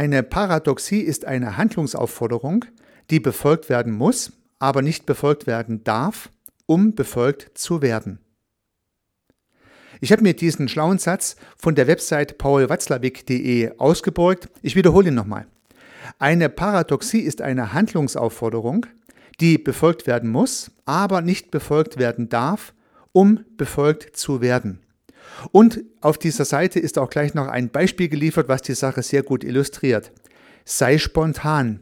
Eine Paradoxie ist eine Handlungsaufforderung, die befolgt werden muss, aber nicht befolgt werden darf, um befolgt zu werden. Ich habe mir diesen schlauen Satz von der Website paulwatzlawick.de ausgeborgt. Ich wiederhole ihn nochmal. Eine Paradoxie ist eine Handlungsaufforderung, die befolgt werden muss, aber nicht befolgt werden darf, um befolgt zu werden. Und auf dieser Seite ist auch gleich noch ein Beispiel geliefert, was die Sache sehr gut illustriert. Sei spontan.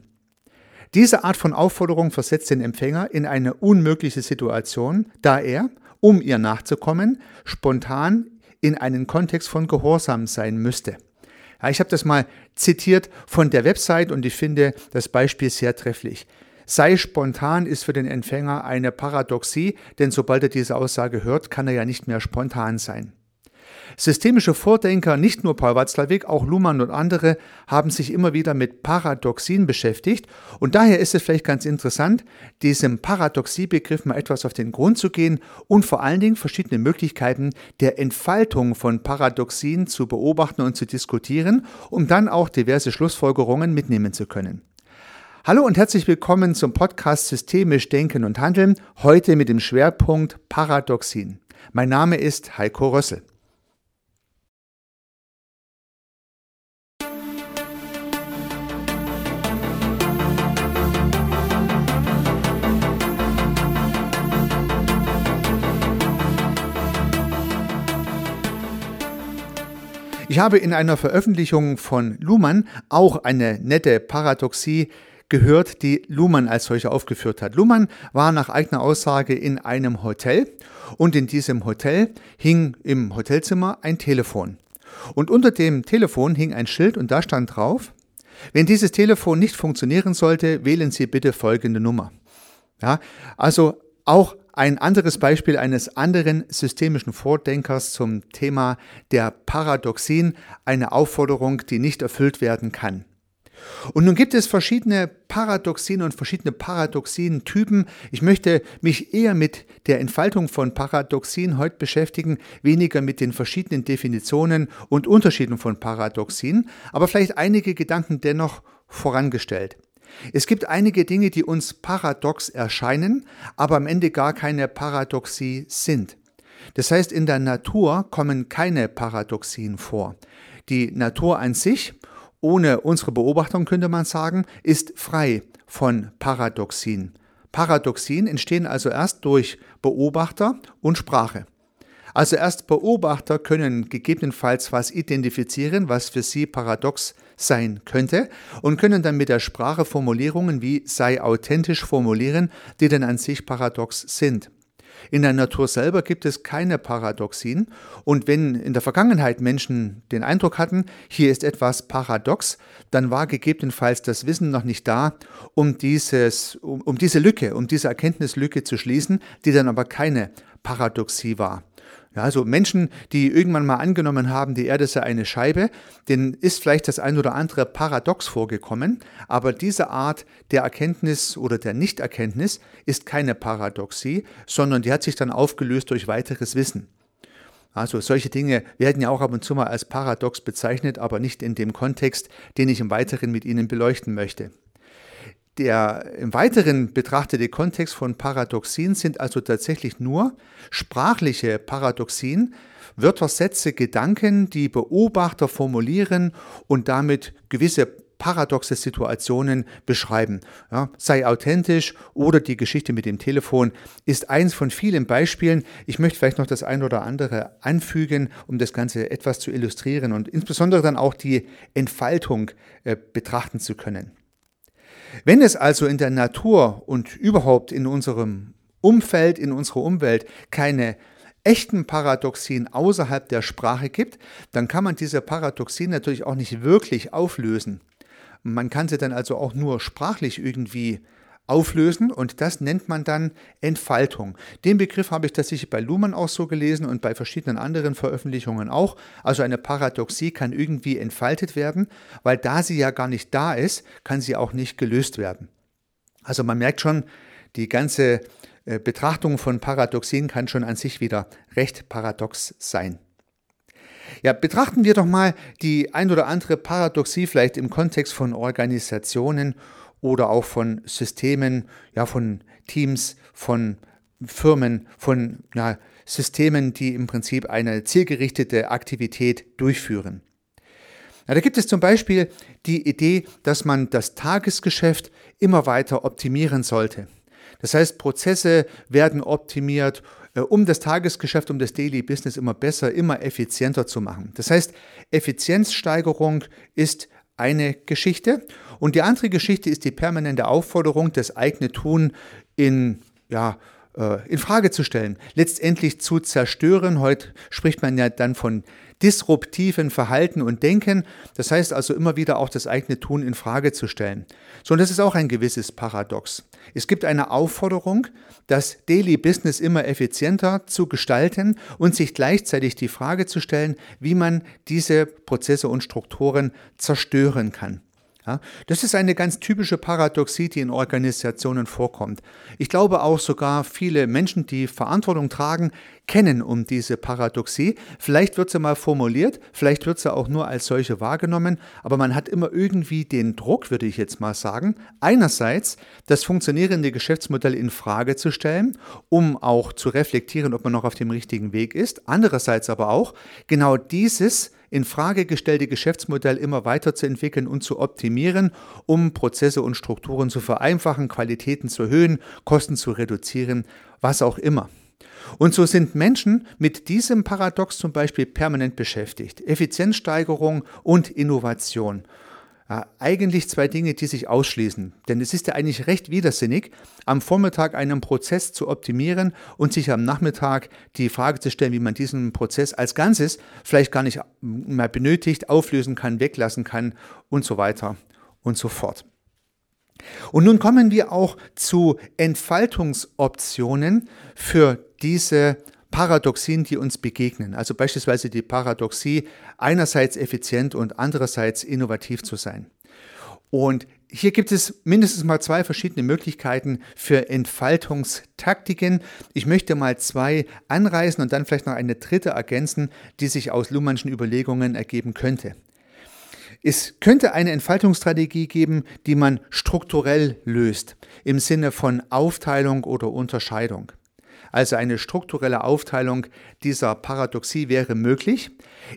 Diese Art von Aufforderung versetzt den Empfänger in eine unmögliche Situation, da er, um ihr nachzukommen, spontan in einen Kontext von Gehorsam sein müsste. Ja, ich habe das mal zitiert von der Website und ich finde das Beispiel sehr trefflich. Sei spontan ist für den Empfänger eine Paradoxie, denn sobald er diese Aussage hört, kann er ja nicht mehr spontan sein. Systemische Vordenker, nicht nur Paul Watzlawick, auch Luhmann und andere, haben sich immer wieder mit Paradoxien beschäftigt und daher ist es vielleicht ganz interessant, diesem Paradoxiebegriff mal etwas auf den Grund zu gehen und vor allen Dingen verschiedene Möglichkeiten der Entfaltung von Paradoxien zu beobachten und zu diskutieren, um dann auch diverse Schlussfolgerungen mitnehmen zu können. Hallo und herzlich willkommen zum Podcast Systemisch Denken und Handeln, heute mit dem Schwerpunkt Paradoxien. Mein Name ist Heiko Rössel. Ich habe in einer Veröffentlichung von Luhmann auch eine nette Paradoxie gehört, die Luhmann als solche aufgeführt hat. Luhmann war nach eigener Aussage in einem Hotel und in diesem Hotel hing im Hotelzimmer ein Telefon. Und unter dem Telefon hing ein Schild und da stand drauf, wenn dieses Telefon nicht funktionieren sollte, wählen Sie bitte folgende Nummer. Ja, also auch ein anderes Beispiel eines anderen systemischen Vordenkers zum Thema der Paradoxien, eine Aufforderung, die nicht erfüllt werden kann. Und nun gibt es verschiedene Paradoxien und verschiedene Paradoxientypen. Ich möchte mich eher mit der Entfaltung von Paradoxien heute beschäftigen, weniger mit den verschiedenen Definitionen und Unterschieden von Paradoxien, aber vielleicht einige Gedanken dennoch vorangestellt. Es gibt einige Dinge, die uns paradox erscheinen, aber am Ende gar keine Paradoxie sind. Das heißt, in der Natur kommen keine Paradoxien vor. Die Natur an sich, ohne unsere Beobachtung könnte man sagen, ist frei von Paradoxien. Paradoxien entstehen also erst durch Beobachter und Sprache. Also erst Beobachter können gegebenenfalls was identifizieren, was für sie paradox sein könnte und können dann mit der Sprache Formulierungen wie sei authentisch formulieren, die dann an sich paradox sind. In der Natur selber gibt es keine Paradoxien und wenn in der Vergangenheit Menschen den Eindruck hatten, hier ist etwas paradox, dann war gegebenenfalls das Wissen noch nicht da, um, dieses, um, um diese Lücke, um diese Erkenntnislücke zu schließen, die dann aber keine Paradoxie war. Ja, also Menschen, die irgendwann mal angenommen haben, die Erde sei eine Scheibe, denen ist vielleicht das ein oder andere Paradox vorgekommen, aber diese Art der Erkenntnis oder der Nichterkenntnis ist keine Paradoxie, sondern die hat sich dann aufgelöst durch weiteres Wissen. Also solche Dinge werden ja auch ab und zu mal als Paradox bezeichnet, aber nicht in dem Kontext, den ich im Weiteren mit Ihnen beleuchten möchte. Der im Weiteren betrachtete Kontext von Paradoxien sind also tatsächlich nur sprachliche Paradoxien, Wörter, Sätze, Gedanken, die Beobachter formulieren und damit gewisse paradoxe Situationen beschreiben. Ja, sei authentisch oder die Geschichte mit dem Telefon ist eins von vielen Beispielen. Ich möchte vielleicht noch das ein oder andere anfügen, um das Ganze etwas zu illustrieren und insbesondere dann auch die Entfaltung äh, betrachten zu können. Wenn es also in der Natur und überhaupt in unserem Umfeld, in unserer Umwelt keine echten Paradoxien außerhalb der Sprache gibt, dann kann man diese Paradoxien natürlich auch nicht wirklich auflösen. Man kann sie dann also auch nur sprachlich irgendwie auflösen und das nennt man dann Entfaltung. Den Begriff habe ich tatsächlich bei Luhmann auch so gelesen und bei verschiedenen anderen Veröffentlichungen auch. Also eine Paradoxie kann irgendwie entfaltet werden, weil da sie ja gar nicht da ist, kann sie auch nicht gelöst werden. Also man merkt schon, die ganze äh, Betrachtung von Paradoxien kann schon an sich wieder recht paradox sein. Ja, betrachten wir doch mal die ein oder andere Paradoxie vielleicht im Kontext von Organisationen oder auch von Systemen, ja, von Teams, von Firmen, von ja, Systemen, die im Prinzip eine zielgerichtete Aktivität durchführen. Ja, da gibt es zum Beispiel die Idee, dass man das Tagesgeschäft immer weiter optimieren sollte. Das heißt, Prozesse werden optimiert, äh, um das Tagesgeschäft, um das Daily Business immer besser, immer effizienter zu machen. Das heißt, Effizienzsteigerung ist eine Geschichte. Und die andere Geschichte ist die permanente Aufforderung, das eigene Tun in ja, äh, in Frage zu stellen, letztendlich zu zerstören. Heute spricht man ja dann von disruptiven Verhalten und Denken. Das heißt also immer wieder auch das eigene Tun in Frage zu stellen. So, und das ist auch ein gewisses Paradox. Es gibt eine Aufforderung, das Daily Business immer effizienter zu gestalten und sich gleichzeitig die Frage zu stellen, wie man diese Prozesse und Strukturen zerstören kann. Ja, das ist eine ganz typische Paradoxie, die in Organisationen vorkommt. Ich glaube auch sogar viele Menschen, die Verantwortung tragen, kennen um diese Paradoxie. Vielleicht wird sie mal formuliert, vielleicht wird sie auch nur als solche wahrgenommen, aber man hat immer irgendwie den Druck, würde ich jetzt mal sagen, einerseits das funktionierende Geschäftsmodell in Frage zu stellen, um auch zu reflektieren, ob man noch auf dem richtigen Weg ist, andererseits aber auch genau dieses in Frage gestellte Geschäftsmodell immer weiterzuentwickeln und zu optimieren, um Prozesse und Strukturen zu vereinfachen, Qualitäten zu erhöhen, Kosten zu reduzieren, was auch immer. Und so sind Menschen mit diesem Paradox zum Beispiel permanent beschäftigt. Effizienzsteigerung und Innovation. Ja, eigentlich zwei Dinge, die sich ausschließen. Denn es ist ja eigentlich recht widersinnig, am Vormittag einen Prozess zu optimieren und sich am Nachmittag die Frage zu stellen, wie man diesen Prozess als Ganzes vielleicht gar nicht mehr benötigt, auflösen kann, weglassen kann und so weiter und so fort. Und nun kommen wir auch zu Entfaltungsoptionen für diese Paradoxien, die uns begegnen. Also beispielsweise die Paradoxie, einerseits effizient und andererseits innovativ zu sein. Und hier gibt es mindestens mal zwei verschiedene Möglichkeiten für Entfaltungstaktiken. Ich möchte mal zwei anreißen und dann vielleicht noch eine dritte ergänzen, die sich aus Luhmannschen Überlegungen ergeben könnte. Es könnte eine Entfaltungsstrategie geben, die man strukturell löst, im Sinne von Aufteilung oder Unterscheidung. Also eine strukturelle Aufteilung dieser Paradoxie wäre möglich,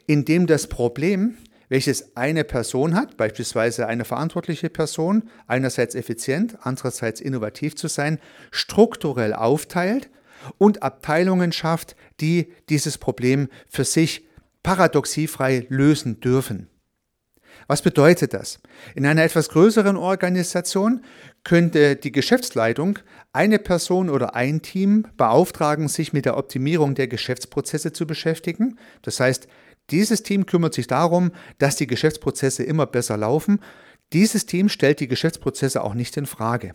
indem das Problem, welches eine Person hat, beispielsweise eine verantwortliche Person, einerseits effizient, andererseits innovativ zu sein, strukturell aufteilt und Abteilungen schafft, die dieses Problem für sich paradoxiefrei lösen dürfen. Was bedeutet das? In einer etwas größeren Organisation könnte die Geschäftsleitung eine Person oder ein Team beauftragen, sich mit der Optimierung der Geschäftsprozesse zu beschäftigen. Das heißt, dieses Team kümmert sich darum, dass die Geschäftsprozesse immer besser laufen. Dieses Team stellt die Geschäftsprozesse auch nicht in Frage.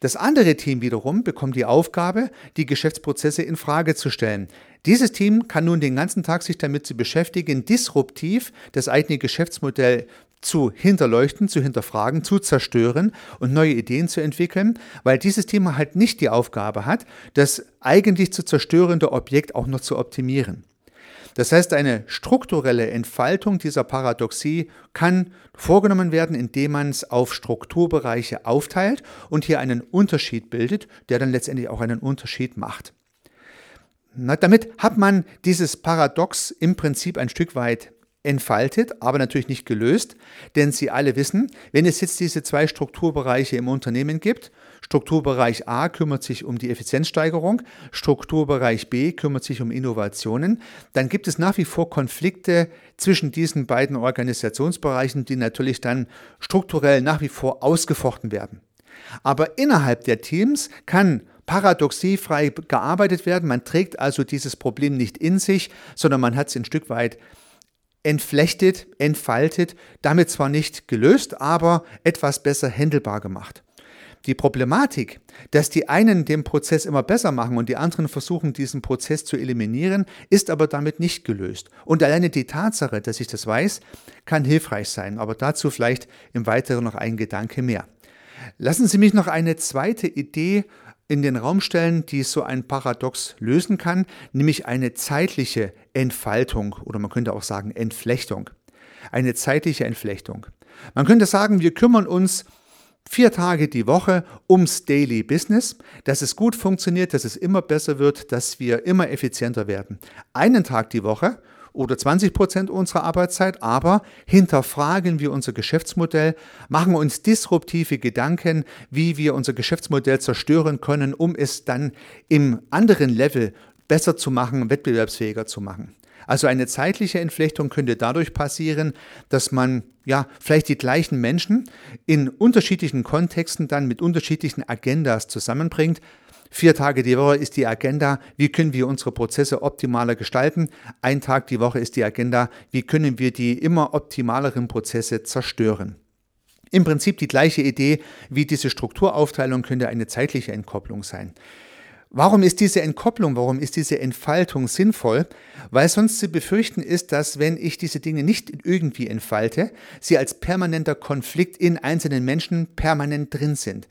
Das andere Team wiederum bekommt die Aufgabe, die Geschäftsprozesse in Frage zu stellen. Dieses Team kann nun den ganzen Tag sich damit zu beschäftigen, disruptiv das eigene Geschäftsmodell zu hinterleuchten, zu hinterfragen, zu zerstören und neue Ideen zu entwickeln, weil dieses Thema halt nicht die Aufgabe hat, das eigentlich zu zerstörende Objekt auch noch zu optimieren. Das heißt, eine strukturelle Entfaltung dieser Paradoxie kann vorgenommen werden, indem man es auf Strukturbereiche aufteilt und hier einen Unterschied bildet, der dann letztendlich auch einen Unterschied macht. Na, damit hat man dieses Paradox im Prinzip ein Stück weit entfaltet, aber natürlich nicht gelöst, denn Sie alle wissen, wenn es jetzt diese zwei Strukturbereiche im Unternehmen gibt, Strukturbereich A kümmert sich um die Effizienzsteigerung, Strukturbereich B kümmert sich um Innovationen, dann gibt es nach wie vor Konflikte zwischen diesen beiden Organisationsbereichen, die natürlich dann strukturell nach wie vor ausgefochten werden. Aber innerhalb der Teams kann paradoxiefrei gearbeitet werden. Man trägt also dieses Problem nicht in sich, sondern man hat es ein Stück weit entflechtet, entfaltet, damit zwar nicht gelöst, aber etwas besser händelbar gemacht. Die Problematik, dass die einen den Prozess immer besser machen und die anderen versuchen, diesen Prozess zu eliminieren, ist aber damit nicht gelöst. Und alleine die Tatsache, dass ich das weiß, kann hilfreich sein. Aber dazu vielleicht im Weiteren noch ein Gedanke mehr. Lassen Sie mich noch eine zweite Idee in den Raum stellen, die so ein Paradox lösen kann, nämlich eine zeitliche Entfaltung oder man könnte auch sagen Entflechtung. Eine zeitliche Entflechtung. Man könnte sagen, wir kümmern uns vier Tage die Woche ums Daily Business, dass es gut funktioniert, dass es immer besser wird, dass wir immer effizienter werden. Einen Tag die Woche oder 20 Prozent unserer Arbeitszeit, aber hinterfragen wir unser Geschäftsmodell, machen uns disruptive Gedanken, wie wir unser Geschäftsmodell zerstören können, um es dann im anderen Level besser zu machen, wettbewerbsfähiger zu machen. Also eine zeitliche Entflechtung könnte dadurch passieren, dass man ja vielleicht die gleichen Menschen in unterschiedlichen Kontexten dann mit unterschiedlichen Agendas zusammenbringt, Vier Tage die Woche ist die Agenda, wie können wir unsere Prozesse optimaler gestalten. Ein Tag die Woche ist die Agenda, wie können wir die immer optimaleren Prozesse zerstören. Im Prinzip die gleiche Idee wie diese Strukturaufteilung könnte eine zeitliche Entkopplung sein. Warum ist diese Entkopplung, warum ist diese Entfaltung sinnvoll? Weil sonst zu befürchten ist, dass wenn ich diese Dinge nicht irgendwie entfalte, sie als permanenter Konflikt in einzelnen Menschen permanent drin sind.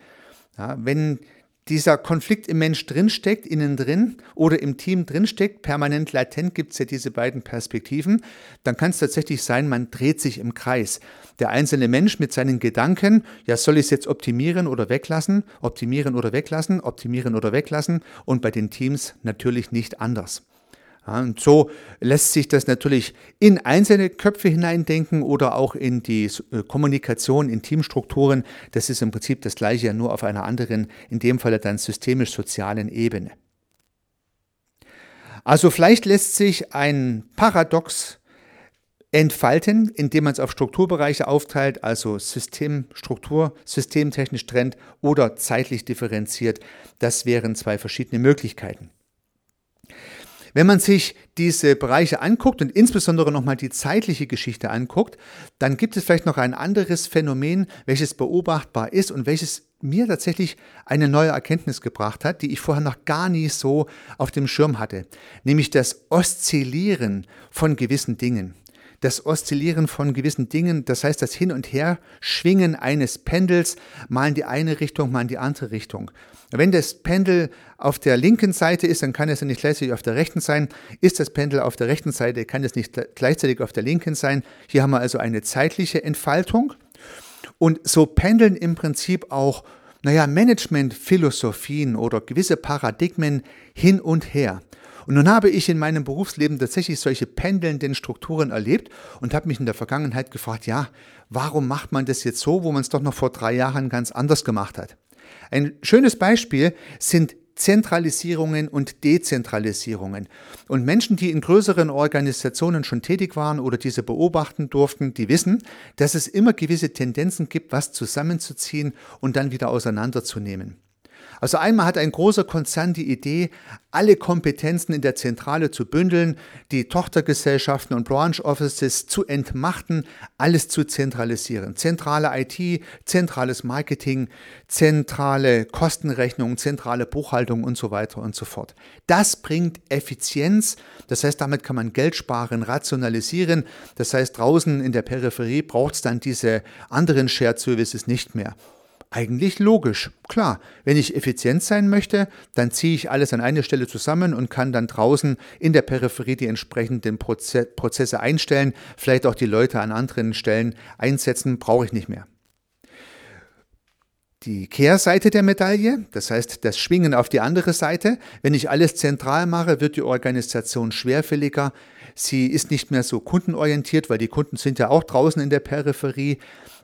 Ja, wenn dieser Konflikt im Mensch drinsteckt, innen drin oder im Team drinsteckt, permanent latent gibt es ja diese beiden Perspektiven, dann kann es tatsächlich sein, man dreht sich im Kreis. Der einzelne Mensch mit seinen Gedanken, ja, soll ich es jetzt optimieren oder weglassen, optimieren oder weglassen, optimieren oder weglassen und bei den Teams natürlich nicht anders. Ja, und so lässt sich das natürlich in einzelne Köpfe hineindenken oder auch in die äh, Kommunikation, in Teamstrukturen. Das ist im Prinzip das gleiche, nur auf einer anderen, in dem Falle dann systemisch-sozialen Ebene. Also vielleicht lässt sich ein Paradox entfalten, indem man es auf Strukturbereiche aufteilt, also Systemstruktur, systemtechnisch trennt oder zeitlich differenziert. Das wären zwei verschiedene Möglichkeiten. Wenn man sich diese Bereiche anguckt und insbesondere nochmal die zeitliche Geschichte anguckt, dann gibt es vielleicht noch ein anderes Phänomen, welches beobachtbar ist und welches mir tatsächlich eine neue Erkenntnis gebracht hat, die ich vorher noch gar nie so auf dem Schirm hatte, nämlich das Oszillieren von gewissen Dingen das Oszillieren von gewissen Dingen, das heißt das Hin- und Herschwingen eines Pendels, mal in die eine Richtung, mal in die andere Richtung. Wenn das Pendel auf der linken Seite ist, dann kann es ja nicht gleichzeitig auf der rechten sein. Ist das Pendel auf der rechten Seite, kann es nicht gleichzeitig auf der linken sein. Hier haben wir also eine zeitliche Entfaltung. Und so pendeln im Prinzip auch, naja, Managementphilosophien oder gewisse Paradigmen hin und her. Und nun habe ich in meinem Berufsleben tatsächlich solche pendelnden Strukturen erlebt und habe mich in der Vergangenheit gefragt, ja, warum macht man das jetzt so, wo man es doch noch vor drei Jahren ganz anders gemacht hat? Ein schönes Beispiel sind Zentralisierungen und Dezentralisierungen. Und Menschen, die in größeren Organisationen schon tätig waren oder diese beobachten durften, die wissen, dass es immer gewisse Tendenzen gibt, was zusammenzuziehen und dann wieder auseinanderzunehmen. Also einmal hat ein großer Konzern die Idee, alle Kompetenzen in der Zentrale zu bündeln, die Tochtergesellschaften und Branch Offices zu entmachten, alles zu zentralisieren. Zentrale IT, zentrales Marketing, zentrale Kostenrechnung, zentrale Buchhaltung und so weiter und so fort. Das bringt Effizienz, das heißt, damit kann man Geld sparen, rationalisieren. Das heißt, draußen in der Peripherie braucht es dann diese anderen Shared Services nicht mehr. Eigentlich logisch. Klar, wenn ich effizient sein möchte, dann ziehe ich alles an eine Stelle zusammen und kann dann draußen in der Peripherie die entsprechenden Prozesse einstellen, vielleicht auch die Leute an anderen Stellen einsetzen, brauche ich nicht mehr. Die Kehrseite der Medaille, das heißt das Schwingen auf die andere Seite, wenn ich alles zentral mache, wird die Organisation schwerfälliger, sie ist nicht mehr so kundenorientiert, weil die Kunden sind ja auch draußen in der Peripherie.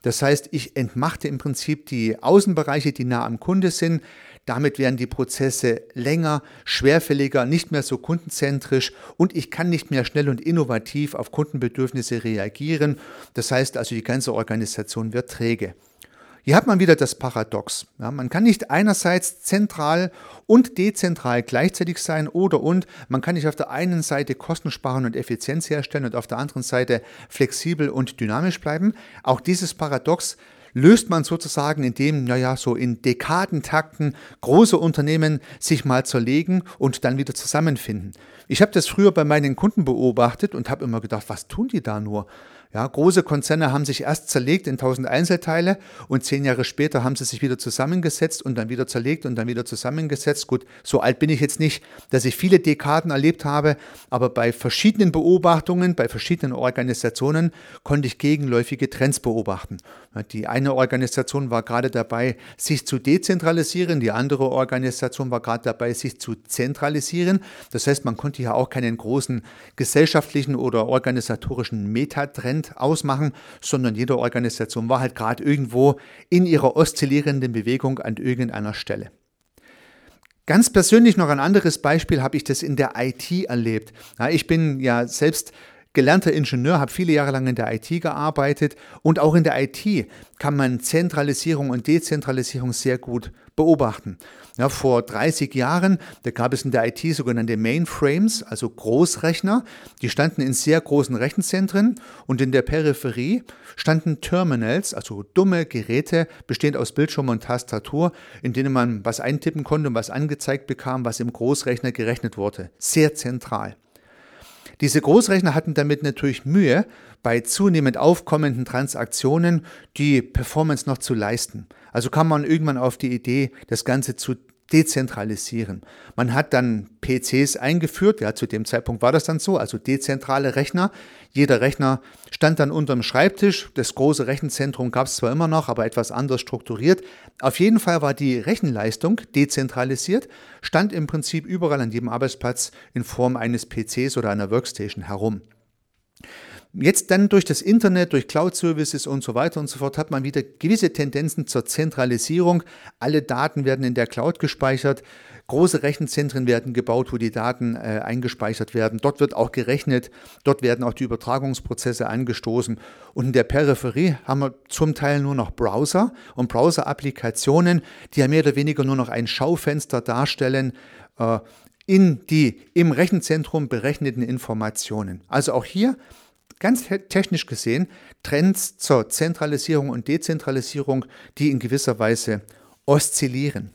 Das heißt, ich entmachte im Prinzip die Außenbereiche, die nah am Kunde sind. Damit werden die Prozesse länger, schwerfälliger, nicht mehr so kundenzentrisch und ich kann nicht mehr schnell und innovativ auf Kundenbedürfnisse reagieren. Das heißt also, die ganze Organisation wird träge. Hier hat man wieder das Paradox. Ja, man kann nicht einerseits zentral und dezentral gleichzeitig sein oder und man kann nicht auf der einen Seite Kosten sparen und Effizienz herstellen und auf der anderen Seite flexibel und dynamisch bleiben. Auch dieses Paradox löst man sozusagen, indem, naja, so in Dekadentakten große Unternehmen sich mal zerlegen und dann wieder zusammenfinden. Ich habe das früher bei meinen Kunden beobachtet und habe immer gedacht, was tun die da nur? Ja, große Konzerne haben sich erst zerlegt in tausend Einzelteile und zehn Jahre später haben sie sich wieder zusammengesetzt und dann wieder zerlegt und dann wieder zusammengesetzt. Gut, so alt bin ich jetzt nicht, dass ich viele Dekaden erlebt habe, aber bei verschiedenen Beobachtungen, bei verschiedenen Organisationen konnte ich gegenläufige Trends beobachten. Die eine Organisation war gerade dabei, sich zu dezentralisieren, die andere Organisation war gerade dabei, sich zu zentralisieren. Das heißt, man konnte hier auch keinen großen gesellschaftlichen oder organisatorischen Metatrend Prozent ausmachen, sondern jede Organisation war halt gerade irgendwo in ihrer oszillierenden Bewegung an irgendeiner Stelle. Ganz persönlich noch ein anderes Beispiel habe ich das in der IT erlebt. Ja, ich bin ja selbst gelernter Ingenieur, habe viele Jahre lang in der IT gearbeitet und auch in der IT kann man Zentralisierung und Dezentralisierung sehr gut beobachten. Ja, vor 30 Jahren, da gab es in der IT sogenannte Mainframes, also Großrechner, die standen in sehr großen Rechenzentren und in der Peripherie standen Terminals, also dumme Geräte, bestehend aus Bildschirm und Tastatur, in denen man was eintippen konnte und was angezeigt bekam, was im Großrechner gerechnet wurde. Sehr zentral. Diese Großrechner hatten damit natürlich Mühe, bei zunehmend aufkommenden Transaktionen die Performance noch zu leisten. Also kam man irgendwann auf die Idee, das Ganze zu dezentralisieren. Man hat dann PCs eingeführt, ja, zu dem Zeitpunkt war das dann so, also dezentrale Rechner. Jeder Rechner stand dann unter dem Schreibtisch. Das große Rechenzentrum gab es zwar immer noch, aber etwas anders strukturiert. Auf jeden Fall war die Rechenleistung dezentralisiert, stand im Prinzip überall an jedem Arbeitsplatz in Form eines PCs oder einer Workstation herum. Jetzt dann durch das Internet, durch Cloud-Services und so weiter und so fort hat man wieder gewisse Tendenzen zur Zentralisierung. Alle Daten werden in der Cloud gespeichert. Große Rechenzentren werden gebaut, wo die Daten äh, eingespeichert werden. Dort wird auch gerechnet. Dort werden auch die Übertragungsprozesse angestoßen. Und in der Peripherie haben wir zum Teil nur noch Browser und Browser-Applikationen, die ja mehr oder weniger nur noch ein Schaufenster darstellen. Äh, in die im Rechenzentrum berechneten Informationen. Also auch hier ganz technisch gesehen Trends zur Zentralisierung und Dezentralisierung, die in gewisser Weise oszillieren.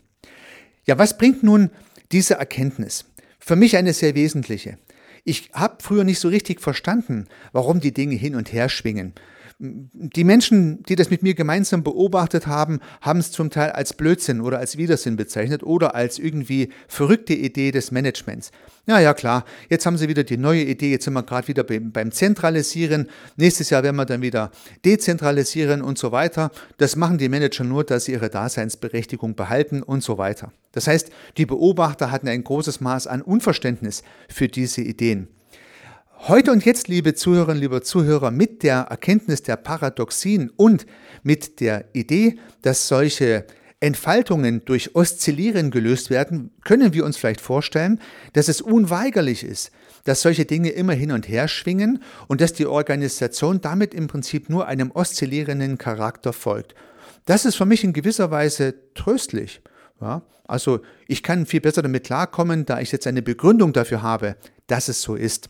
Ja, was bringt nun diese Erkenntnis? Für mich eine sehr wesentliche. Ich habe früher nicht so richtig verstanden, warum die Dinge hin und her schwingen. Die Menschen, die das mit mir gemeinsam beobachtet haben, haben es zum Teil als Blödsinn oder als Widersinn bezeichnet oder als irgendwie verrückte Idee des Managements. Ja, ja, klar, jetzt haben sie wieder die neue Idee, jetzt sind wir gerade wieder beim Zentralisieren, nächstes Jahr werden wir dann wieder dezentralisieren und so weiter. Das machen die Manager nur, dass sie ihre Daseinsberechtigung behalten und so weiter. Das heißt, die Beobachter hatten ein großes Maß an Unverständnis für diese Ideen. Heute und jetzt, liebe Zuhörerinnen, liebe Zuhörer, mit der Erkenntnis der Paradoxien und mit der Idee, dass solche Entfaltungen durch Oszillieren gelöst werden, können wir uns vielleicht vorstellen, dass es unweigerlich ist, dass solche Dinge immer hin und her schwingen und dass die Organisation damit im Prinzip nur einem oszillierenden Charakter folgt. Das ist für mich in gewisser Weise tröstlich. Ja, also ich kann viel besser damit klarkommen, da ich jetzt eine Begründung dafür habe, dass es so ist.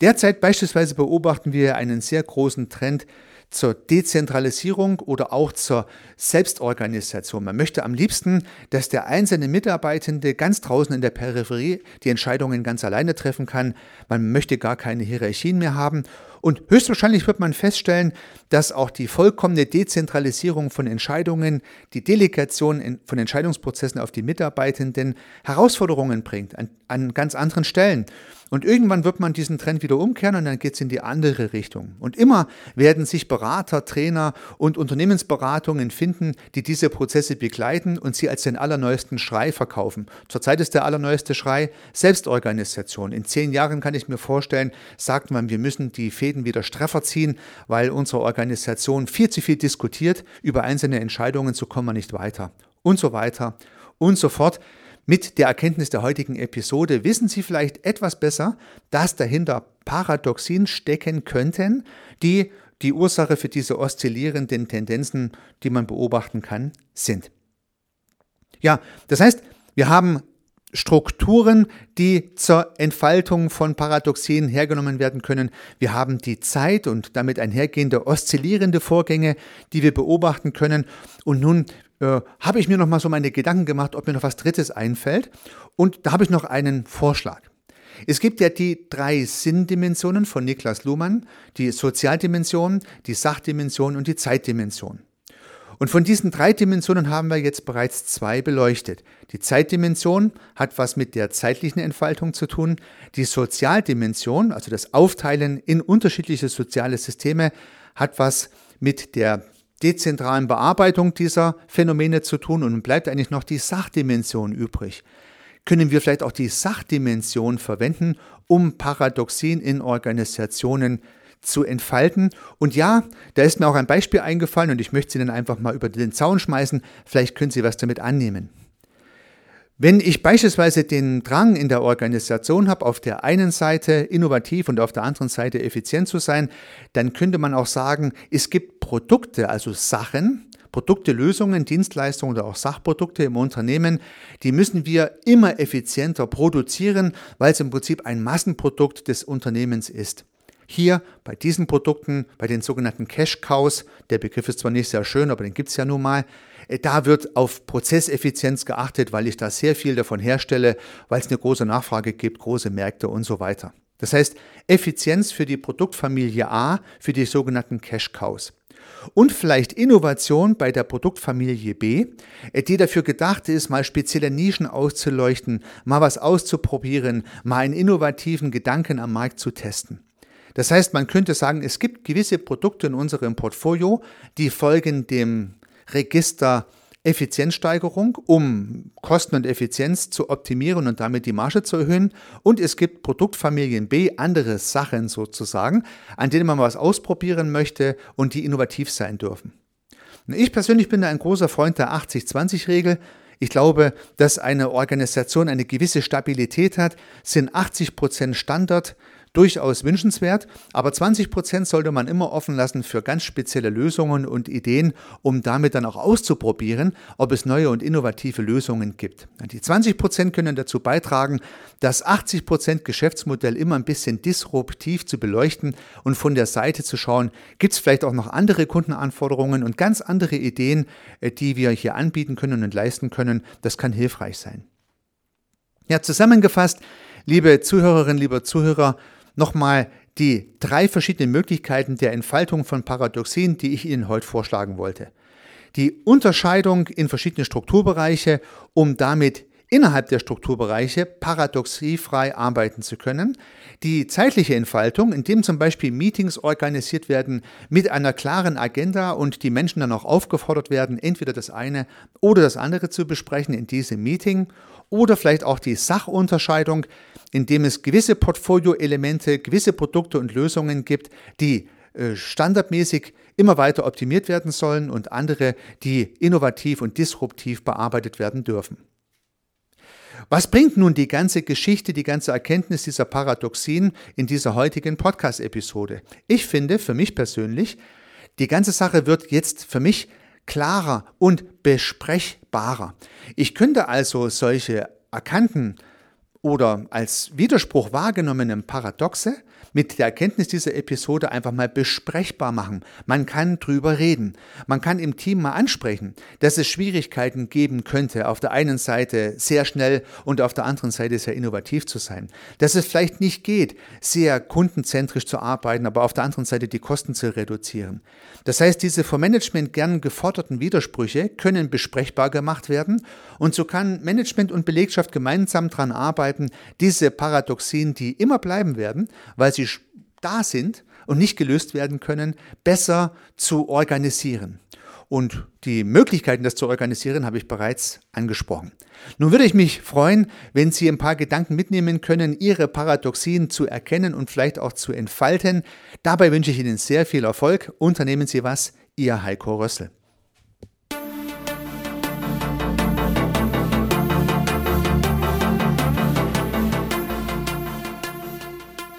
Derzeit beispielsweise beobachten wir einen sehr großen Trend zur Dezentralisierung oder auch zur Selbstorganisation. Man möchte am liebsten, dass der einzelne Mitarbeitende ganz draußen in der Peripherie die Entscheidungen ganz alleine treffen kann. Man möchte gar keine Hierarchien mehr haben. Und höchstwahrscheinlich wird man feststellen, dass auch die vollkommene Dezentralisierung von Entscheidungen, die Delegation von Entscheidungsprozessen auf die Mitarbeitenden Herausforderungen bringt an, an ganz anderen Stellen. Und irgendwann wird man diesen Trend wieder umkehren und dann geht es in die andere Richtung. Und immer werden sich Berater, Trainer und Unternehmensberatungen finden, die diese Prozesse begleiten und sie als den allerneuesten Schrei verkaufen. Zurzeit ist der allerneueste Schrei Selbstorganisation. In zehn Jahren kann ich mir vorstellen, sagt man, wir müssen die Fäden wieder straffer ziehen, weil unsere Organisation viel zu viel diskutiert über einzelne Entscheidungen, so kommen wir nicht weiter. Und so weiter und so fort. Mit der Erkenntnis der heutigen Episode wissen Sie vielleicht etwas besser, dass dahinter Paradoxien stecken könnten, die die Ursache für diese oszillierenden Tendenzen, die man beobachten kann, sind. Ja, das heißt, wir haben Strukturen, die zur Entfaltung von Paradoxien hergenommen werden können. Wir haben die Zeit und damit einhergehende oszillierende Vorgänge, die wir beobachten können. Und nun äh, habe ich mir noch mal so meine Gedanken gemacht, ob mir noch was Drittes einfällt. Und da habe ich noch einen Vorschlag. Es gibt ja die drei Sinndimensionen von Niklas Luhmann, die Sozialdimension, die Sachdimension und die Zeitdimension. Und von diesen drei Dimensionen haben wir jetzt bereits zwei beleuchtet. Die Zeitdimension hat was mit der zeitlichen Entfaltung zu tun. Die Sozialdimension, also das Aufteilen in unterschiedliche soziale Systeme, hat was mit der dezentralen Bearbeitung dieser Phänomene zu tun und bleibt eigentlich noch die Sachdimension übrig. Können wir vielleicht auch die Sachdimension verwenden, um Paradoxien in Organisationen zu zu entfalten. Und ja, da ist mir auch ein Beispiel eingefallen und ich möchte Sie dann einfach mal über den Zaun schmeißen. Vielleicht können Sie was damit annehmen. Wenn ich beispielsweise den Drang in der Organisation habe, auf der einen Seite innovativ und auf der anderen Seite effizient zu sein, dann könnte man auch sagen, es gibt Produkte, also Sachen, Produkte, Lösungen, Dienstleistungen oder auch Sachprodukte im Unternehmen, die müssen wir immer effizienter produzieren, weil es im Prinzip ein Massenprodukt des Unternehmens ist. Hier bei diesen Produkten, bei den sogenannten Cash Cows, der Begriff ist zwar nicht sehr schön, aber den gibt es ja nun mal, äh, da wird auf Prozesseffizienz geachtet, weil ich da sehr viel davon herstelle, weil es eine große Nachfrage gibt, große Märkte und so weiter. Das heißt, Effizienz für die Produktfamilie A, für die sogenannten Cash Cows. Und vielleicht Innovation bei der Produktfamilie B, äh, die dafür gedacht ist, mal spezielle Nischen auszuleuchten, mal was auszuprobieren, mal einen innovativen Gedanken am Markt zu testen. Das heißt, man könnte sagen, es gibt gewisse Produkte in unserem Portfolio, die folgen dem Register Effizienzsteigerung, um Kosten und Effizienz zu optimieren und damit die Marge zu erhöhen. Und es gibt Produktfamilien B, andere Sachen sozusagen, an denen man was ausprobieren möchte und die innovativ sein dürfen. Ich persönlich bin da ein großer Freund der 80-20-Regel. Ich glaube, dass eine Organisation eine gewisse Stabilität hat, sind 80% Standard, durchaus wünschenswert, aber 20 Prozent sollte man immer offen lassen für ganz spezielle Lösungen und Ideen, um damit dann auch auszuprobieren, ob es neue und innovative Lösungen gibt. Die 20 Prozent können dazu beitragen, das 80 Prozent Geschäftsmodell immer ein bisschen disruptiv zu beleuchten und von der Seite zu schauen, gibt es vielleicht auch noch andere Kundenanforderungen und ganz andere Ideen, äh, die wir hier anbieten können und leisten können. Das kann hilfreich sein. Ja, zusammengefasst, liebe Zuhörerinnen, liebe Zuhörer, nochmal die drei verschiedenen Möglichkeiten der Entfaltung von Paradoxien, die ich Ihnen heute vorschlagen wollte. Die Unterscheidung in verschiedene Strukturbereiche, um damit innerhalb der Strukturbereiche paradoxiefrei arbeiten zu können. Die zeitliche Entfaltung, indem zum Beispiel Meetings organisiert werden mit einer klaren Agenda und die Menschen dann auch aufgefordert werden, entweder das eine oder das andere zu besprechen in diesem Meeting. Oder vielleicht auch die Sachunterscheidung, indem es gewisse Portfolioelemente, gewisse Produkte und Lösungen gibt, die äh, standardmäßig immer weiter optimiert werden sollen und andere, die innovativ und disruptiv bearbeitet werden dürfen. Was bringt nun die ganze Geschichte, die ganze Erkenntnis dieser Paradoxien in dieser heutigen Podcast-Episode? Ich finde, für mich persönlich, die ganze Sache wird jetzt für mich klarer und besprechbarer. Ich könnte also solche erkannten oder als Widerspruch wahrgenommenen Paradoxe mit der Erkenntnis dieser Episode einfach mal besprechbar machen. Man kann drüber reden. Man kann im Team mal ansprechen, dass es Schwierigkeiten geben könnte, auf der einen Seite sehr schnell und auf der anderen Seite sehr innovativ zu sein. Dass es vielleicht nicht geht, sehr kundenzentrisch zu arbeiten, aber auf der anderen Seite die Kosten zu reduzieren. Das heißt, diese vom Management gern geforderten Widersprüche können besprechbar gemacht werden und so kann Management und Belegschaft gemeinsam daran arbeiten, diese Paradoxien, die immer bleiben werden, weil sie sie da sind und nicht gelöst werden können, besser zu organisieren. Und die Möglichkeiten, das zu organisieren, habe ich bereits angesprochen. Nun würde ich mich freuen, wenn Sie ein paar Gedanken mitnehmen können, Ihre Paradoxien zu erkennen und vielleicht auch zu entfalten. Dabei wünsche ich Ihnen sehr viel Erfolg. Unternehmen Sie was, Ihr Heiko Rössel.